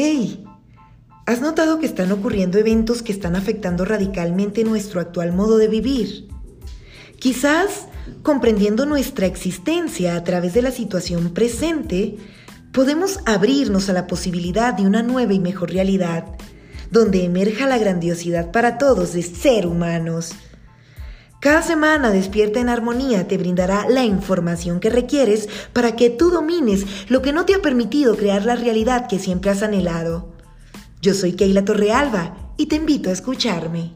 ¡Hey! ¿Has notado que están ocurriendo eventos que están afectando radicalmente nuestro actual modo de vivir? Quizás, comprendiendo nuestra existencia a través de la situación presente, podemos abrirnos a la posibilidad de una nueva y mejor realidad, donde emerja la grandiosidad para todos de ser humanos. Cada semana Despierta en Armonía te brindará la información que requieres para que tú domines lo que no te ha permitido crear la realidad que siempre has anhelado. Yo soy Keila Torrealba y te invito a escucharme.